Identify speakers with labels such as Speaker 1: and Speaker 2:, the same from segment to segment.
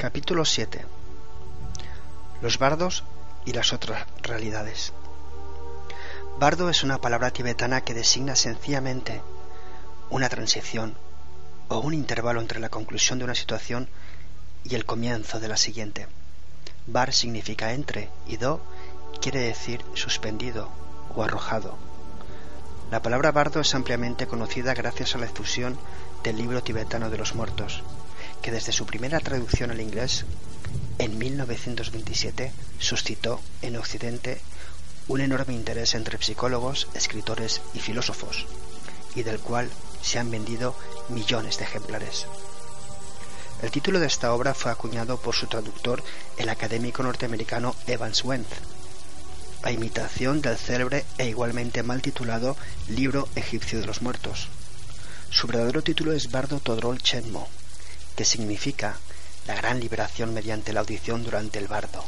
Speaker 1: Capítulo 7 Los bardos y las otras realidades. Bardo es una palabra tibetana que designa sencillamente una transición o un intervalo entre la conclusión de una situación y el comienzo de la siguiente. Bar significa entre y do quiere decir suspendido o arrojado. La palabra bardo es ampliamente conocida gracias a la difusión del libro tibetano de los muertos, que desde su primera traducción al inglés en 1927 suscitó en Occidente un enorme interés entre psicólogos, escritores y filósofos, y del cual se han vendido millones de ejemplares. El título de esta obra fue acuñado por su traductor, el académico norteamericano Evans Wentz, a imitación del célebre e igualmente mal titulado Libro egipcio de los muertos. Su verdadero título es Bardo Todrol Chenmo, que significa la gran liberación mediante la audición durante el bardo.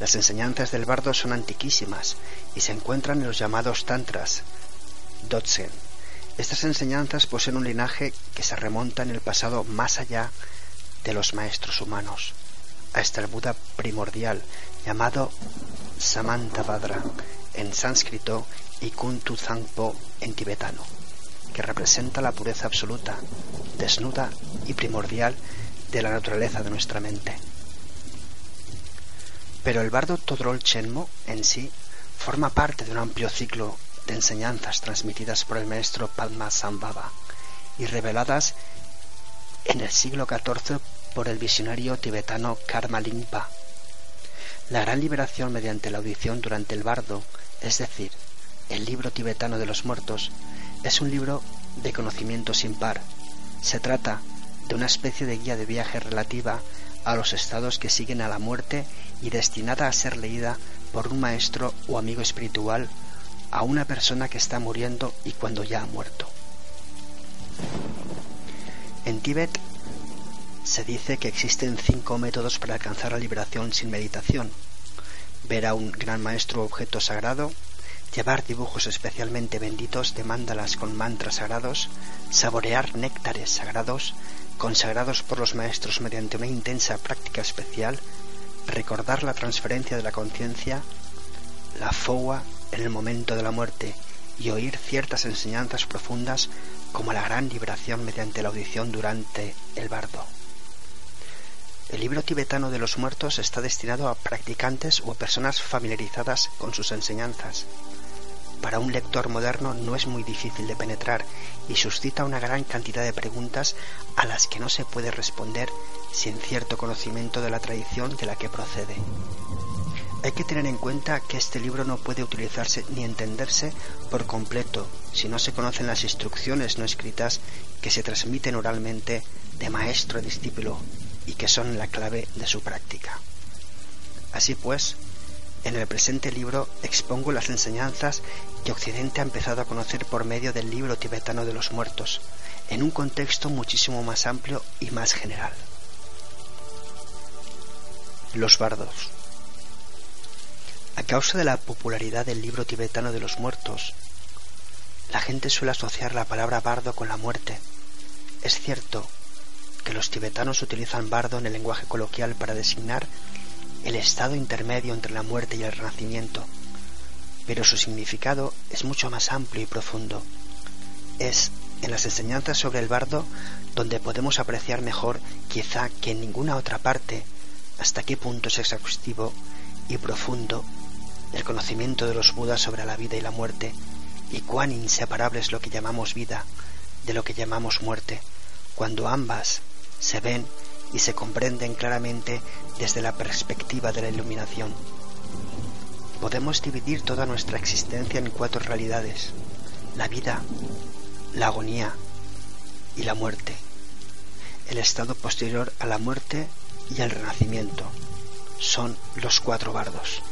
Speaker 1: Las enseñanzas del bardo son antiquísimas y se encuentran en los llamados tantras, dotsen. Estas enseñanzas poseen un linaje que se remonta en el pasado más allá de los maestros humanos, hasta el Buda primordial, llamado Samantabhadra en sánscrito y Kuntu Zangpo en tibetano, que representa la pureza absoluta, desnuda y primordial de la naturaleza de nuestra mente. Pero el bardo Todrol Chenmo en sí forma parte de un amplio ciclo de enseñanzas transmitidas por el maestro Padma Sambhava y reveladas en el siglo XIV por el visionario tibetano Karma Lingpa. La gran liberación mediante la audición durante el bardo, es decir, el libro tibetano de los muertos, es un libro de conocimiento sin par. Se trata de una especie de guía de viaje relativa a los estados que siguen a la muerte y destinada a ser leída por un maestro o amigo espiritual a una persona que está muriendo y cuando ya ha muerto. En Tíbet se dice que existen cinco métodos para alcanzar la liberación sin meditación. Ver a un gran maestro objeto sagrado, llevar dibujos especialmente benditos de mándalas con mantras sagrados, saborear néctares sagrados, consagrados por los maestros mediante una intensa práctica especial, recordar la transferencia de la conciencia, la fowa en el momento de la muerte y oír ciertas enseñanzas profundas como la gran liberación mediante la audición durante el bardo. El libro tibetano de los muertos está destinado a practicantes o a personas familiarizadas con sus enseñanzas. Para un lector moderno no es muy difícil de penetrar y suscita una gran cantidad de preguntas a las que no se puede responder sin cierto conocimiento de la tradición de la que procede. Hay que tener en cuenta que este libro no puede utilizarse ni entenderse por completo si no se conocen las instrucciones no escritas que se transmiten oralmente de maestro a discípulo y que son la clave de su práctica. Así pues, en el presente libro expongo las enseñanzas que Occidente ha empezado a conocer por medio del libro tibetano de los muertos, en un contexto muchísimo más amplio y más general. Los bardos. A causa de la popularidad del libro tibetano de los muertos, la gente suele asociar la palabra bardo con la muerte. Es cierto que los tibetanos utilizan bardo en el lenguaje coloquial para designar el estado intermedio entre la muerte y el renacimiento, pero su significado es mucho más amplio y profundo. Es en las enseñanzas sobre el bardo donde podemos apreciar mejor, quizá que en ninguna otra parte, hasta qué punto es exhaustivo y profundo el conocimiento de los Budas sobre la vida y la muerte, y cuán inseparable es lo que llamamos vida de lo que llamamos muerte, cuando ambas se ven y se comprenden claramente desde la perspectiva de la iluminación. Podemos dividir toda nuestra existencia en cuatro realidades, la vida, la agonía y la muerte, el estado posterior a la muerte y al renacimiento. Son los cuatro bardos.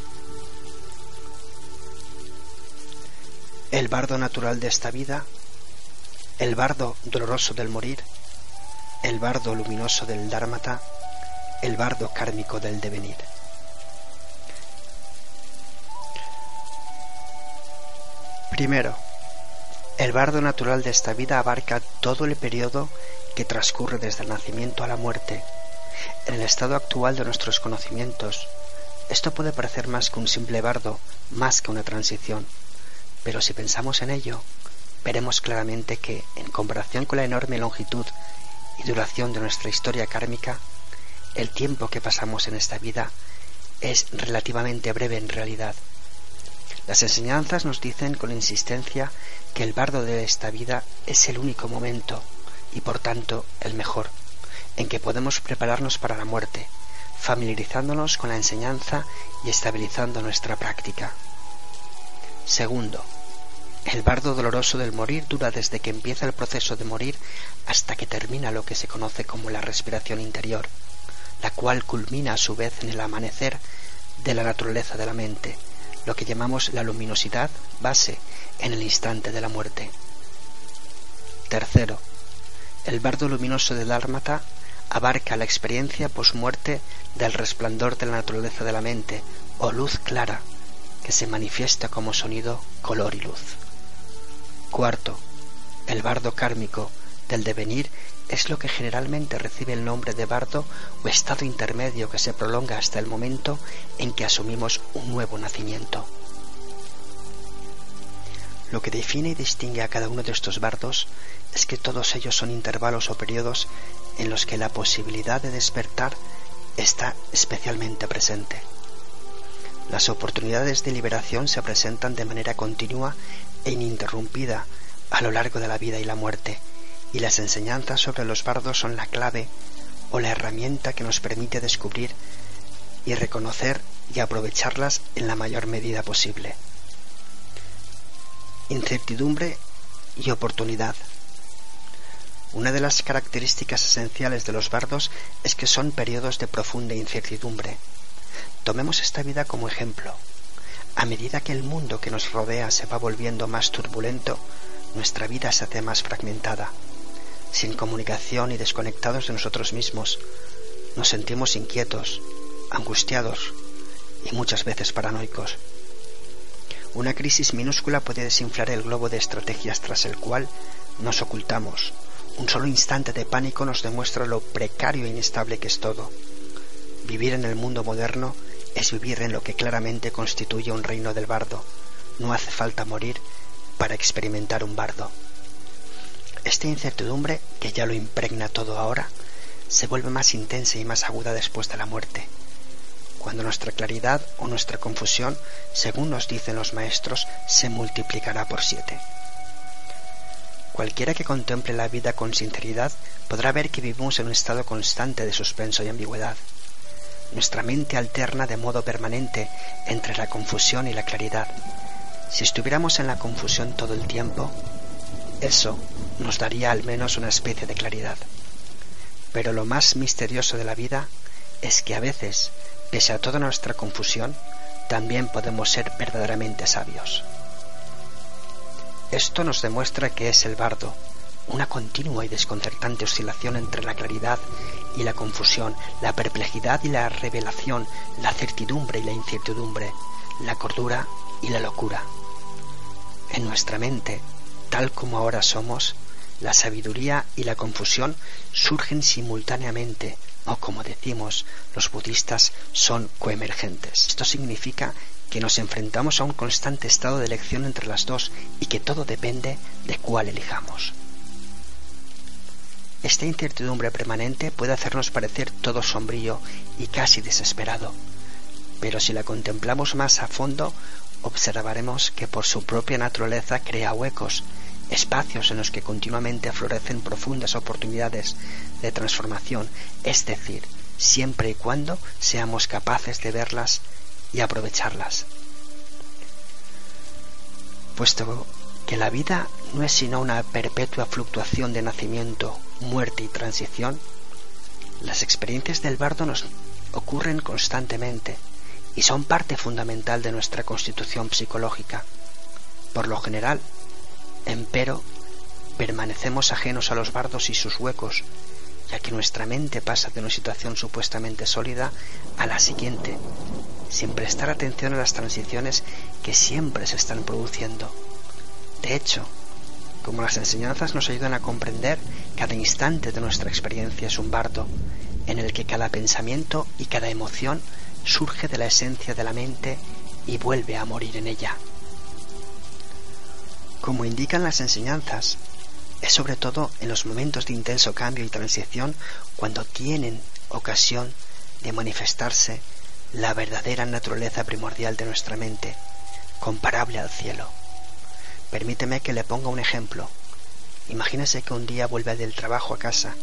Speaker 1: El bardo natural de esta vida, el bardo doloroso del morir, el bardo luminoso del Dharmata, el bardo kármico del devenir. Primero, el bardo natural de esta vida abarca todo el periodo que transcurre desde el nacimiento a la muerte, En el estado actual de nuestros conocimientos, esto puede parecer más que un simple bardo, más que una transición, pero si pensamos en ello, veremos claramente que, en comparación con la enorme longitud y duración de nuestra historia kármica, el tiempo que pasamos en esta vida es relativamente breve en realidad. Las enseñanzas nos dicen con insistencia que el bardo de esta vida es el único momento, y por tanto el mejor, en que podemos prepararnos para la muerte, familiarizándonos con la enseñanza y estabilizando nuestra práctica. Segundo, el bardo doloroso del morir dura desde que empieza el proceso de morir hasta que termina lo que se conoce como la respiración interior, la cual culmina a su vez en el amanecer de la naturaleza de la mente, lo que llamamos la luminosidad base en el instante de la muerte. Tercero, el bardo luminoso del dálmata abarca la experiencia posmuerte del resplandor de la naturaleza de la mente o luz clara que se manifiesta como sonido, color y luz. Cuarto, el bardo kármico del devenir es lo que generalmente recibe el nombre de bardo o estado intermedio que se prolonga hasta el momento en que asumimos un nuevo nacimiento. Lo que define y distingue a cada uno de estos bardos es que todos ellos son intervalos o periodos en los que la posibilidad de despertar está especialmente presente. Las oportunidades de liberación se presentan de manera continua e ininterrumpida a lo largo de la vida y la muerte, y las enseñanzas sobre los bardos son la clave o la herramienta que nos permite descubrir y reconocer y aprovecharlas en la mayor medida posible. Incertidumbre y oportunidad. Una de las características esenciales de los bardos es que son periodos de profunda incertidumbre. Tomemos esta vida como ejemplo. A medida que el mundo que nos rodea se va volviendo más turbulento, nuestra vida se hace más fragmentada. Sin comunicación y desconectados de nosotros mismos, nos sentimos inquietos, angustiados y muchas veces paranoicos. Una crisis minúscula puede desinflar el globo de estrategias tras el cual nos ocultamos. Un solo instante de pánico nos demuestra lo precario e inestable que es todo. Vivir en el mundo moderno es vivir en lo que claramente constituye un reino del bardo. No hace falta morir para experimentar un bardo. Esta incertidumbre, que ya lo impregna todo ahora, se vuelve más intensa y más aguda después de la muerte cuando nuestra claridad o nuestra confusión, según nos dicen los maestros, se multiplicará por siete. Cualquiera que contemple la vida con sinceridad podrá ver que vivimos en un estado constante de suspenso y ambigüedad. Nuestra mente alterna de modo permanente entre la confusión y la claridad. Si estuviéramos en la confusión todo el tiempo, eso nos daría al menos una especie de claridad. Pero lo más misterioso de la vida es que a veces Pese a toda nuestra confusión, también podemos ser verdaderamente sabios. Esto nos demuestra que es el bardo, una continua y desconcertante oscilación entre la claridad y la confusión, la perplejidad y la revelación, la certidumbre y la incertidumbre, la cordura y la locura. En nuestra mente, tal como ahora somos, la sabiduría y la confusión surgen simultáneamente, o como decimos los budistas, son coemergentes. Esto significa que nos enfrentamos a un constante estado de elección entre las dos y que todo depende de cuál elijamos. Esta incertidumbre permanente puede hacernos parecer todo sombrío y casi desesperado, pero si la contemplamos más a fondo, observaremos que por su propia naturaleza crea huecos espacios en los que continuamente florecen profundas oportunidades de transformación, es decir, siempre y cuando seamos capaces de verlas y aprovecharlas. Puesto que la vida no es sino una perpetua fluctuación de nacimiento, muerte y transición, las experiencias del bardo nos ocurren constantemente y son parte fundamental de nuestra constitución psicológica. Por lo general, Empero, permanecemos ajenos a los bardos y sus huecos, ya que nuestra mente pasa de una situación supuestamente sólida a la siguiente, sin prestar atención a las transiciones que siempre se están produciendo. De hecho, como las enseñanzas nos ayudan a comprender, cada instante de nuestra experiencia es un bardo, en el que cada pensamiento y cada emoción surge de la esencia de la mente y vuelve a morir en ella. Como indican las enseñanzas, es sobre todo en los momentos de intenso cambio y transición cuando tienen ocasión de manifestarse la verdadera naturaleza primordial de nuestra mente, comparable al cielo. Permíteme que le ponga un ejemplo. Imagínese que un día vuelve del trabajo a casa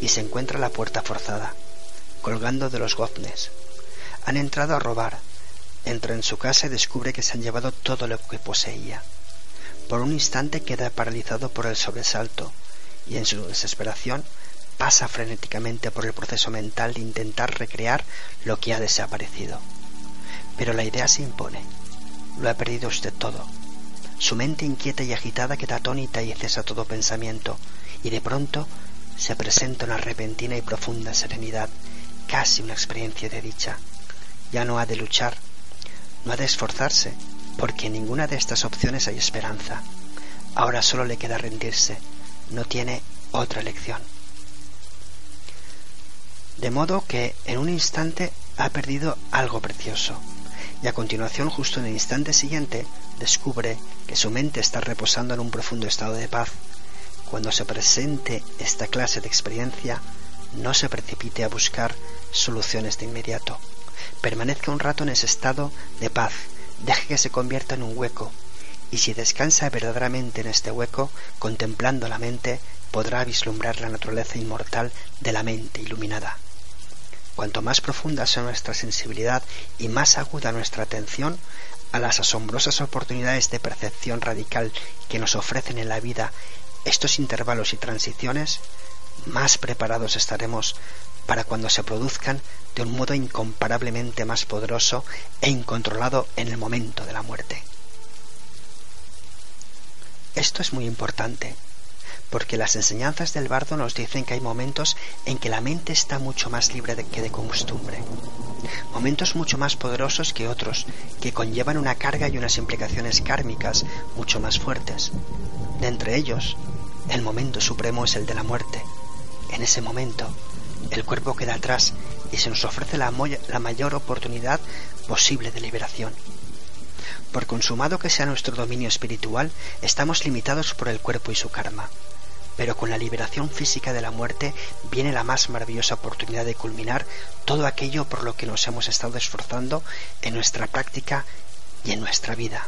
Speaker 1: y se encuentra la puerta forzada, colgando de los goznes. Han entrado a robar. Entra en su casa y descubre que se han llevado todo lo que poseía. Por un instante queda paralizado por el sobresalto y en su desesperación pasa frenéticamente por el proceso mental de intentar recrear lo que ha desaparecido. Pero la idea se impone. Lo ha perdido usted todo. Su mente inquieta y agitada queda atónita y cesa todo pensamiento, y de pronto se presenta una repentina y profunda serenidad, casi una experiencia de dicha. Ya no ha de luchar, no ha de esforzarse, porque en ninguna de estas opciones hay esperanza. Ahora solo le queda rendirse, no tiene otra elección. De modo que en un instante ha perdido algo precioso, y a continuación, justo en el instante siguiente, descubre que su mente está reposando en un profundo estado de paz, cuando se presente esta clase de experiencia, no se precipite a buscar soluciones de inmediato. Permanezca un rato en ese estado de paz, deje que se convierta en un hueco, y si descansa verdaderamente en este hueco, contemplando la mente, podrá vislumbrar la naturaleza inmortal de la mente iluminada. Cuanto más profunda sea nuestra sensibilidad y más aguda nuestra atención a las asombrosas oportunidades de percepción radical que nos ofrecen en la vida estos intervalos y transiciones, más preparados estaremos para cuando se produzcan de un modo incomparablemente más poderoso e incontrolado en el momento de la muerte. Esto es muy importante, porque las enseñanzas del bardo nos dicen que hay momentos en que la mente está mucho más libre de que de costumbre, momentos mucho más poderosos que otros, que conllevan una carga y unas implicaciones kármicas mucho más fuertes. De entre ellos, el momento supremo es el de la muerte. En ese momento, el cuerpo queda atrás y se nos ofrece la, la mayor oportunidad posible de liberación. Por consumado que sea nuestro dominio espiritual, estamos limitados por el cuerpo y su karma. Pero con la liberación física de la muerte viene la más maravillosa oportunidad de culminar todo aquello por lo que nos hemos estado esforzando en nuestra práctica y en nuestra vida.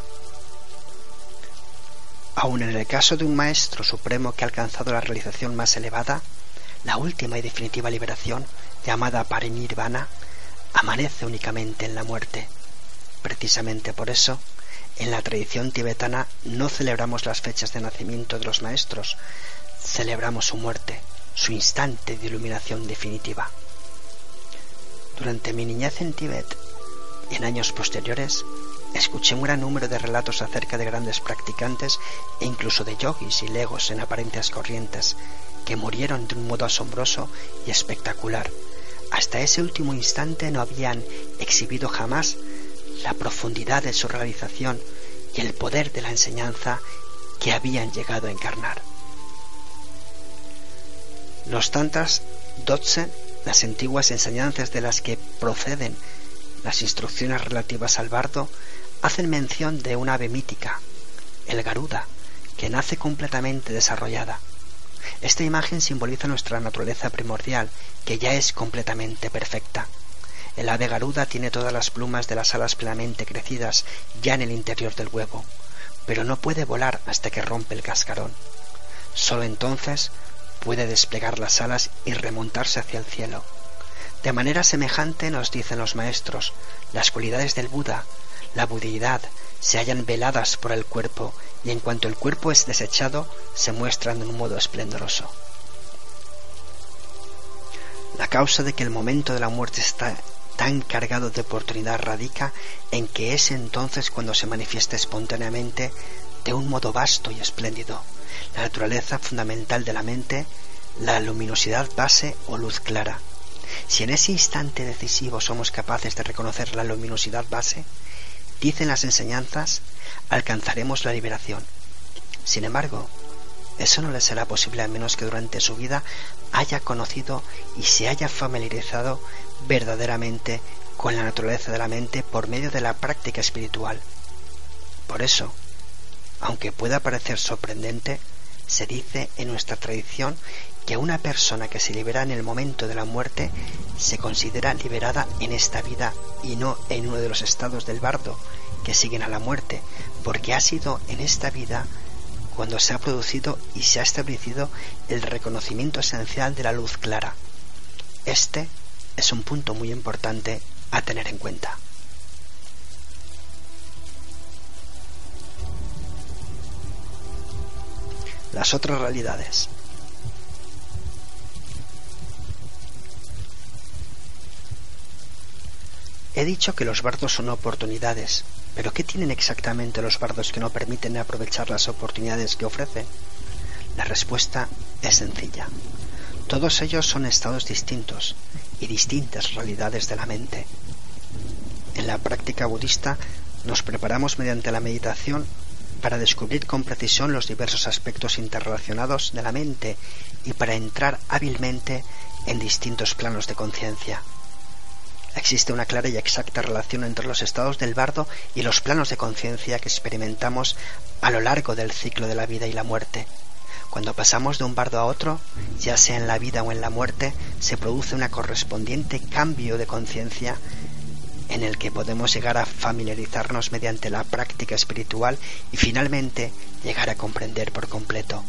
Speaker 1: Aun en el caso de un maestro supremo que ha alcanzado la realización más elevada, la última y definitiva liberación, llamada parinirvana, amanece únicamente en la muerte. Precisamente por eso, en la tradición tibetana no celebramos las fechas de nacimiento de los maestros, celebramos su muerte, su instante de iluminación definitiva. Durante mi niñez en Tibet y en años posteriores, Escuché un gran número de relatos acerca de grandes practicantes e incluso de yogis y legos en aparentes corrientes que murieron de un modo asombroso y espectacular. Hasta ese último instante no habían exhibido jamás la profundidad de su realización y el poder de la enseñanza que habían llegado a encarnar. Los tantas dotse, las antiguas enseñanzas de las que proceden las instrucciones relativas al bardo, hacen mención de una ave mítica, el Garuda, que nace completamente desarrollada. Esta imagen simboliza nuestra naturaleza primordial, que ya es completamente perfecta. El ave Garuda tiene todas las plumas de las alas plenamente crecidas ya en el interior del huevo, pero no puede volar hasta que rompe el cascarón. Solo entonces puede desplegar las alas y remontarse hacia el cielo. De manera semejante nos dicen los maestros, las cualidades del Buda la budeidad se hallan veladas por el cuerpo y en cuanto el cuerpo es desechado se muestran de un modo esplendoroso. La causa de que el momento de la muerte está tan cargado de oportunidad radica en que es entonces cuando se manifiesta espontáneamente de un modo vasto y espléndido la naturaleza fundamental de la mente, la luminosidad base o luz clara. Si en ese instante decisivo somos capaces de reconocer la luminosidad base, dicen las enseñanzas, alcanzaremos la liberación. Sin embargo, Eso no le será posible a menos que durante su vida haya conocido y se haya familiarizado verdaderamente con la naturaleza de la mente por medio de la práctica espiritual. Por eso, aunque pueda parecer sorprendente, se dice en nuestra tradición que una persona que se libera en el momento de la muerte se considera liberada en esta vida y no en uno de los estados del bardo que siguen a la muerte, porque ha sido en esta vida cuando se ha producido y se ha establecido el reconocimiento esencial de la luz clara. Este es un punto muy importante a tener en cuenta. Las otras realidades. He dicho que los bardos son oportunidades, pero ¿qué tienen exactamente los bardos que no permiten aprovechar las oportunidades que ofrecen? La respuesta es sencilla. Todos ellos son estados distintos y distintas realidades de la mente. En la práctica budista nos preparamos mediante la meditación para descubrir con precisión los diversos aspectos interrelacionados de la mente y para entrar hábilmente en distintos planos de conciencia. Existe una clara y exacta relación entre los estados del bardo y los planos de conciencia que experimentamos a lo largo del ciclo de la vida y la muerte. Cuando pasamos de un bardo a otro, ya sea en la vida o en la muerte, se produce un correspondiente cambio de conciencia en el que podemos llegar a familiarizarnos mediante la práctica espiritual y finalmente llegar a comprender por completo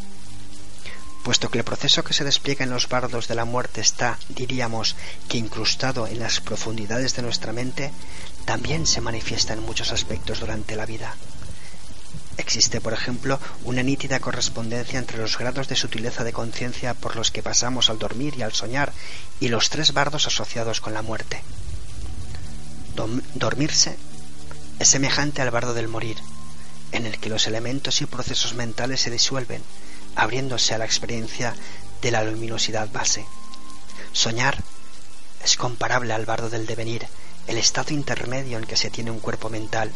Speaker 1: puesto que el proceso que se despliega en los bardos de la muerte está, diríamos, que incrustado en las profundidades de nuestra mente, también se manifiesta en muchos aspectos durante la vida. Existe, por ejemplo, una nítida correspondencia entre los grados de sutileza de conciencia por los que pasamos al dormir y al soñar y los tres bardos asociados con la muerte. Dormirse es semejante al bardo del morir, en el que los elementos y procesos mentales se disuelven, abriéndose a la experiencia de la luminosidad base. Soñar es comparable al bardo del devenir, el estado intermedio en que se tiene un cuerpo mental,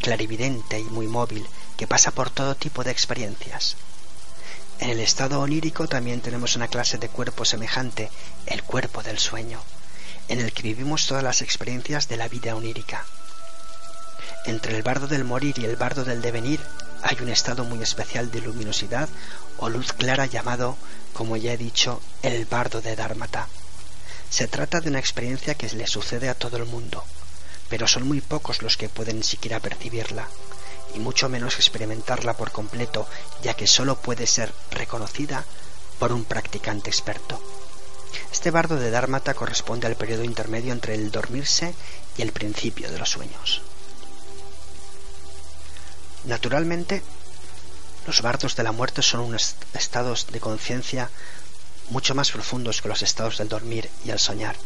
Speaker 1: clarividente y muy móvil, que pasa por todo tipo de experiencias. En el estado onírico también tenemos una clase de cuerpo semejante, el cuerpo del sueño, en el que vivimos todas las experiencias de la vida onírica. Entre el bardo del morir y el bardo del devenir hay un estado muy especial de luminosidad o luz clara llamado, como ya he dicho, el bardo de Dharmata. Se trata de una experiencia que le sucede a todo el mundo, pero son muy pocos los que pueden siquiera percibirla, y mucho menos experimentarla por completo, ya que sólo puede ser reconocida por un practicante experto. Este bardo de Dharmata corresponde al periodo intermedio entre el dormirse y el principio de los sueños. Naturalmente, los bardos de la muerte son unos estados de conciencia mucho más profundos que los estados del dormir y el soñar,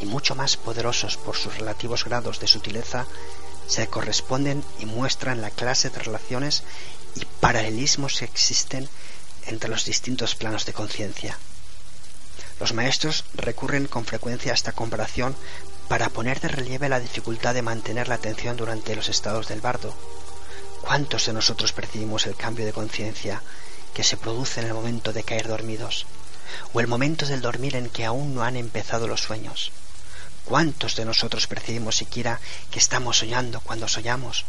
Speaker 1: y mucho más poderosos por sus relativos grados de sutileza, se corresponden y muestran la clase de relaciones y paralelismos que existen entre los distintos planos de conciencia. Los maestros recurren con frecuencia a esta comparación para poner de relieve la dificultad de mantener la atención durante los estados del bardo, ¿Cuántos de nosotros percibimos el cambio de conciencia que se produce en el momento de caer dormidos? ¿O el momento del dormir en que aún no han empezado los sueños? ¿Cuántos de nosotros percibimos siquiera que estamos soñando cuando soñamos?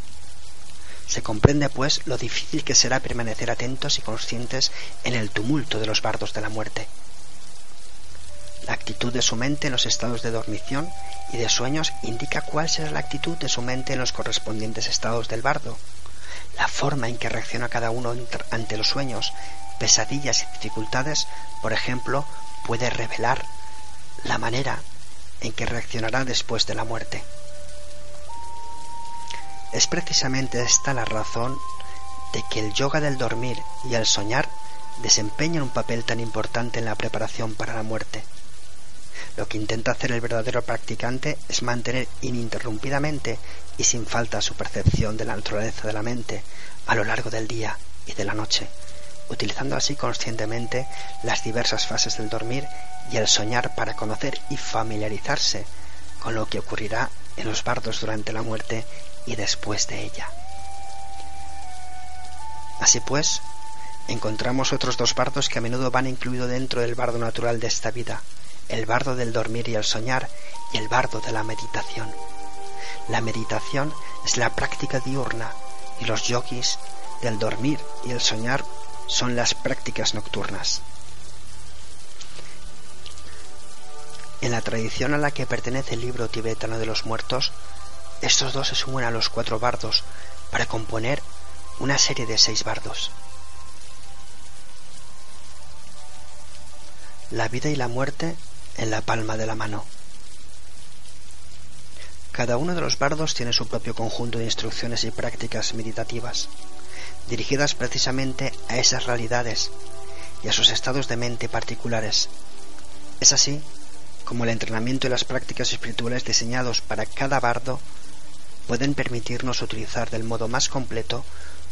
Speaker 1: Se comprende, pues, lo difícil que será permanecer atentos y conscientes en el tumulto de los bardos de la muerte. La actitud de su mente en los estados de dormición y de sueños indica cuál será la actitud de su mente en los correspondientes estados del bardo la forma en que reacciona cada uno ante los sueños, pesadillas y dificultades, por ejemplo, puede revelar la manera en que reaccionará después de la muerte. Es precisamente esta la razón de que el yoga del dormir y el soñar desempeñan un papel tan importante en la preparación para la muerte. Lo que intenta hacer el verdadero practicante es mantener ininterrumpidamente y sin falta su percepción de la naturaleza de la mente a lo largo del día y de la noche, utilizando así conscientemente las diversas fases del dormir y el soñar para conocer y familiarizarse con lo que ocurrirá en los bardos durante la muerte y después de ella. Así pues, encontramos otros dos bardos que a menudo van incluidos dentro del bardo natural de esta vida, el bardo del dormir y el soñar y el bardo de la meditación. La meditación es la práctica diurna y los yogis del dormir y el soñar son las prácticas nocturnas. En la tradición a la que pertenece el libro tibetano de los muertos, estos dos se suman a los cuatro bardos para componer una serie de seis bardos. La vida y la muerte en la palma de la mano. Cada uno de los bardos tiene su propio conjunto de instrucciones y prácticas meditativas, dirigidas precisamente a esas realidades y a sus estados de mente particulares. Es así como el entrenamiento y las prácticas espirituales diseñados para cada bardo pueden permitirnos utilizar del modo más completo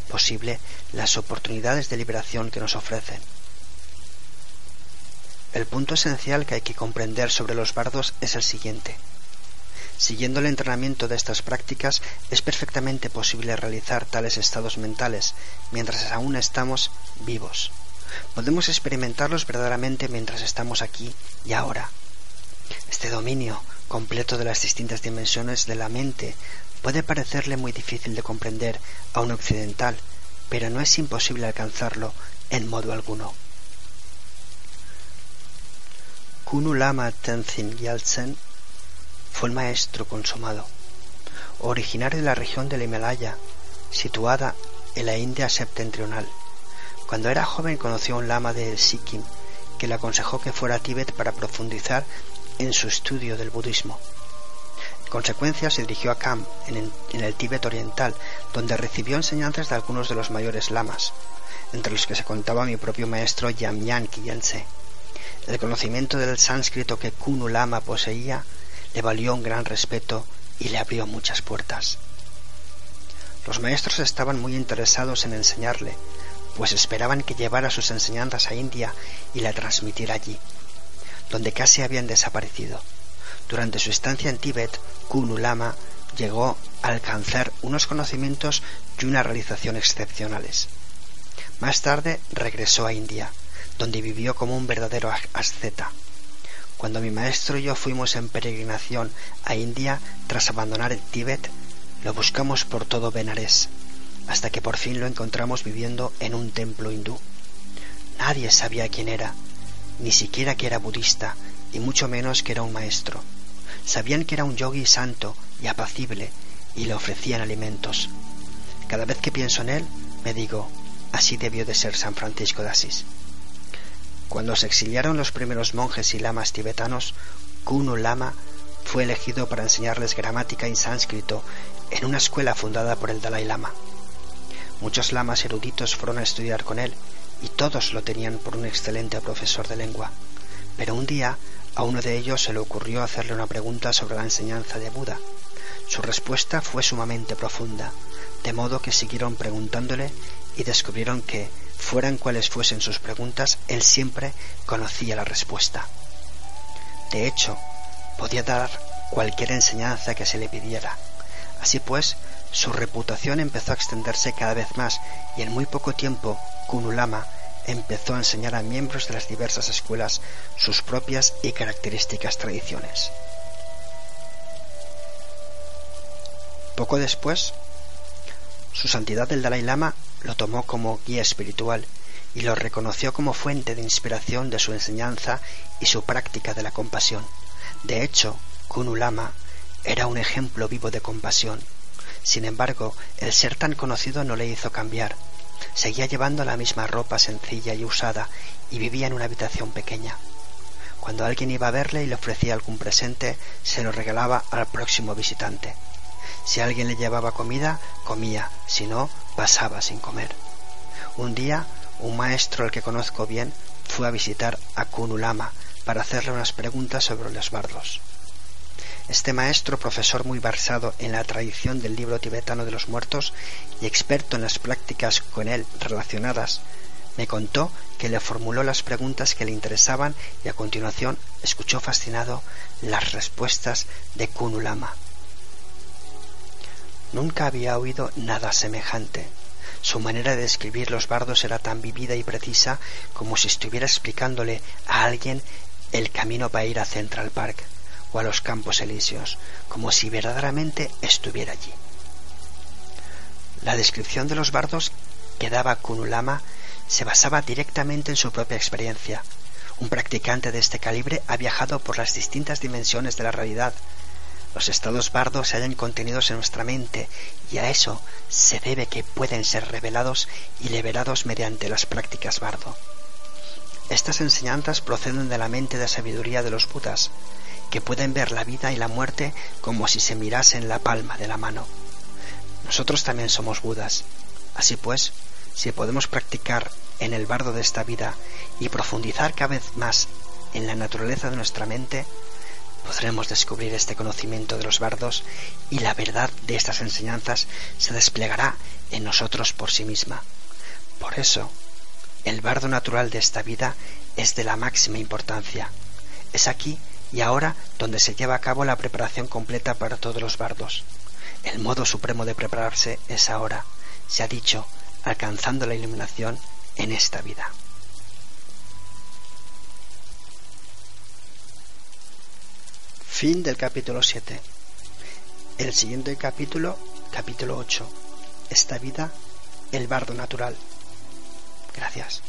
Speaker 1: posible las oportunidades de liberación que nos ofrecen. El punto esencial que hay que comprender sobre los bardos es el siguiente. Siguiendo el entrenamiento de estas prácticas es perfectamente posible realizar tales estados mentales mientras aún estamos vivos. Podemos experimentarlos verdaderamente mientras estamos aquí y ahora. Este dominio completo de las distintas dimensiones de la mente puede parecerle muy difícil de comprender a un occidental, pero no es imposible alcanzarlo en modo alguno. Kunu Lama Tenzin Gyaltsen fue el maestro consumado, originario de la región del Himalaya, situada en la India septentrional. Cuando era joven conoció a un lama de Sikkim que le aconsejó que fuera a Tíbet para profundizar en su estudio del budismo. En consecuencia, se dirigió a Kham, en, el Tíbet oriental, donde recibió enseñanzas de algunos de los mayores lamas, entre los que se contaba mi propio maestro Yamyan Kyentse. El conocimiento del sánscrito que Kunu Lama poseía le valió un gran respeto y le abrió muchas puertas. Los maestros estaban muy interesados en enseñarle, pues esperaban que llevara sus enseñanzas a India y la transmitiera allí donde casi habían desaparecido. Durante su estancia en Tíbet, Kunu Lama llegó a alcanzar unos conocimientos y una realización excepcionales. Más tarde regresó a India, donde vivió como un verdadero asceta. Cuando mi maestro y yo fuimos en peregrinación a India tras abandonar el Tíbet, lo buscamos por todo Benares, hasta que por fin lo encontramos viviendo en un templo hindú. Nadie sabía quién era, ni siquiera que era budista, y mucho menos que era un maestro. Sabían que era un yogi santo y apacible, y le ofrecían alimentos. Cada vez que pienso en él, me digo, así debió de ser San Francisco de Asís. Cuando se exiliaron los primeros monjes y lamas tibetanos, Kunu Lama fue elegido para enseñarles gramática en sánscrito en una escuela fundada por el Dalai Lama. Muchos lamas eruditos fueron a estudiar con él y todos lo tenían por un excelente profesor de lengua. Pero un día a uno de ellos se le ocurrió hacerle una pregunta sobre la enseñanza de Buda. Su respuesta fue sumamente profunda, de modo que siguieron preguntándole y descubrieron que, fueran cuales fuesen sus preguntas, él siempre conocía la respuesta. De hecho, podía dar cualquier enseñanza que se le pidiera. Así pues, su reputación empezó a extenderse cada vez más y en muy poco tiempo Kunulama empezó a enseñar a miembros de las diversas escuelas sus propias y características tradiciones. Poco después, su santidad el Dalai Lama lo tomó como guía espiritual y lo reconoció como fuente de inspiración de su enseñanza y su práctica de la compasión. De hecho, Kunulama era un ejemplo vivo de compasión sin embargo, el ser tan conocido no le hizo cambiar. Seguía llevando la misma ropa sencilla y usada y vivía en una habitación pequeña. Cuando alguien iba a verle y le ofrecía algún presente, se lo regalaba al próximo visitante. Si alguien le llevaba comida, comía, si no, pasaba sin comer. Un día, un maestro al que conozco bien fue a visitar a Kunulama para hacerle unas preguntas sobre los bardos. Este maestro, profesor muy versado en la tradición del libro tibetano de los muertos y experto en las prácticas con él relacionadas, me contó que le formuló las preguntas que le interesaban y a continuación escuchó fascinado las respuestas de Kunulama. Nunca había oído nada semejante. Su manera de describir los bardos era tan vivida y precisa como si estuviera explicándole a alguien el camino para ir a Central Park o a los Campos Elíseos, como si verdaderamente estuviera allí. La descripción de los bardos que daba Kunulama se basaba directamente en su propia experiencia. Un practicante de este calibre ha viajado por las distintas dimensiones de la realidad. Los estados bardos se hallan contenidos en nuestra mente y a eso se debe que pueden ser revelados y liberados mediante las prácticas bardo. Estas enseñanzas proceden de la mente de sabiduría de los Budas, que pueden ver la vida y la muerte como si se mirasen la palma de la mano. Nosotros también somos Budas. Así pues, si podemos practicar en el bardo de esta vida y profundizar cada vez más en la naturaleza de nuestra mente, podremos descubrir este conocimiento de los bardos y la verdad de estas enseñanzas se desplegará en nosotros por sí misma. Por eso, el bardo natural de esta vida es de la máxima importancia. Es aquí y ahora donde se lleva a cabo la preparación completa para todos los bardos. El modo supremo de prepararse es ahora, se ha dicho, alcanzando la iluminación en esta vida. Fin del capítulo 7. El siguiente capítulo, capítulo 8. Esta vida, el bardo natural. Gracias.